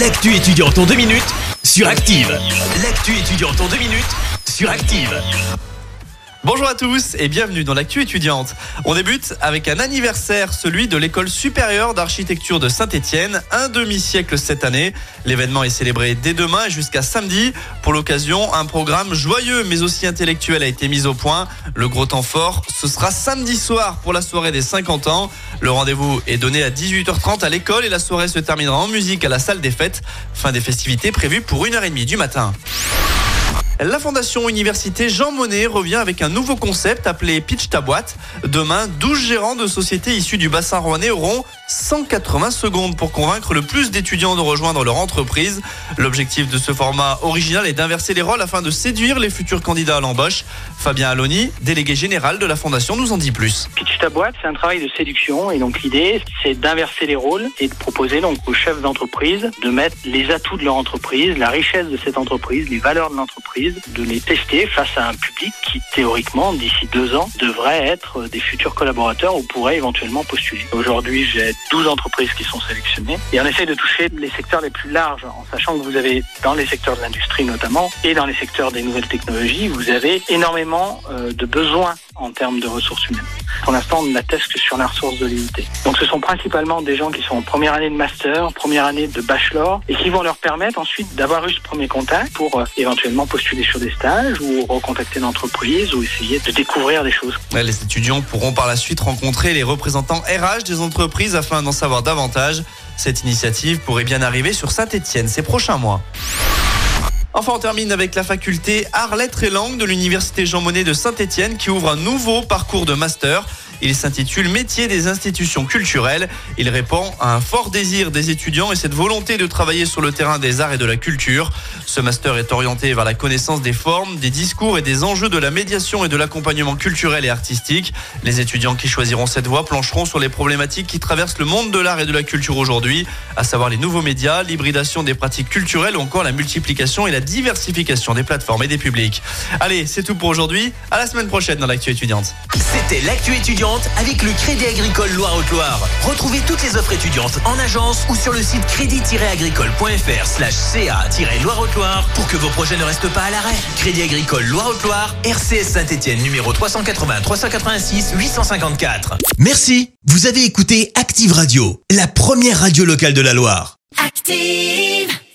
L'actu étudiante en deux minutes sur Active. L'actu étudiante en deux minutes sur Active. Bonjour à tous et bienvenue dans l'actu étudiante. On débute avec un anniversaire, celui de l'école supérieure d'architecture de Saint-Étienne, un demi-siècle cette année. L'événement est célébré dès demain jusqu'à samedi. Pour l'occasion, un programme joyeux mais aussi intellectuel a été mis au point. Le gros temps fort, ce sera samedi soir pour la soirée des 50 ans. Le rendez-vous est donné à 18h30 à l'école et la soirée se terminera en musique à la salle des fêtes. Fin des festivités prévues pour 1h30 du matin. La Fondation Université Jean Monnet revient avec un nouveau concept appelé Pitch ta boîte. Demain, 12 gérants de sociétés issus du bassin rouennais auront 180 secondes pour convaincre le plus d'étudiants de rejoindre leur entreprise. L'objectif de ce format original est d'inverser les rôles afin de séduire les futurs candidats à l'embauche. Fabien Aloni, délégué général de la Fondation, nous en dit plus. Pitch ta boîte, c'est un travail de séduction et donc l'idée, c'est d'inverser les rôles et de proposer donc aux chefs d'entreprise de mettre les atouts de leur entreprise, la richesse de cette entreprise, les valeurs de l'entreprise de les tester face à un public qui, théoriquement, d'ici deux ans, devrait être des futurs collaborateurs ou pourrait éventuellement postuler. Aujourd'hui, j'ai 12 entreprises qui sont sélectionnées et on essaie de toucher les secteurs les plus larges en sachant que vous avez, dans les secteurs de l'industrie notamment, et dans les secteurs des nouvelles technologies, vous avez énormément euh, de besoins en termes de ressources humaines. Pour l'instant, on n'atteste que sur la ressource de l'unité. Donc ce sont principalement des gens qui sont en première année de master, première année de bachelor, et qui vont leur permettre ensuite d'avoir eu ce premier contact pour euh, éventuellement postuler sur des stages ou recontacter l'entreprise ou essayer de découvrir des choses. Les étudiants pourront par la suite rencontrer les représentants RH des entreprises afin d'en savoir davantage. Cette initiative pourrait bien arriver sur Saint-Etienne ces prochains mois. Enfin, on termine avec la faculté Arts, Lettres et Langues de l'Université Jean Monnet de Saint-Etienne qui ouvre un nouveau parcours de master. Il s'intitule Métier des institutions culturelles. Il répond à un fort désir des étudiants et cette volonté de travailler sur le terrain des arts et de la culture. Ce master est orienté vers la connaissance des formes, des discours et des enjeux de la médiation et de l'accompagnement culturel et artistique. Les étudiants qui choisiront cette voie plancheront sur les problématiques qui traversent le monde de l'art et de la culture aujourd'hui, à savoir les nouveaux médias, l'hybridation des pratiques culturelles ou encore la multiplication et la diversification des plateformes et des publics. Allez, c'est tout pour aujourd'hui. À la semaine prochaine dans l'actu étudiante. Étudiante avec le Crédit Agricole Loire-Haute-Loire. Retrouvez toutes les offres étudiantes en agence ou sur le site crédit-agricole.fr slash ca-loire-haute-loire pour que vos projets ne restent pas à l'arrêt. Crédit Agricole Loire-Haute-Loire, RCS Saint-Etienne numéro 380 386 854. Merci. Vous avez écouté Active Radio, la première radio locale de la Loire. Active!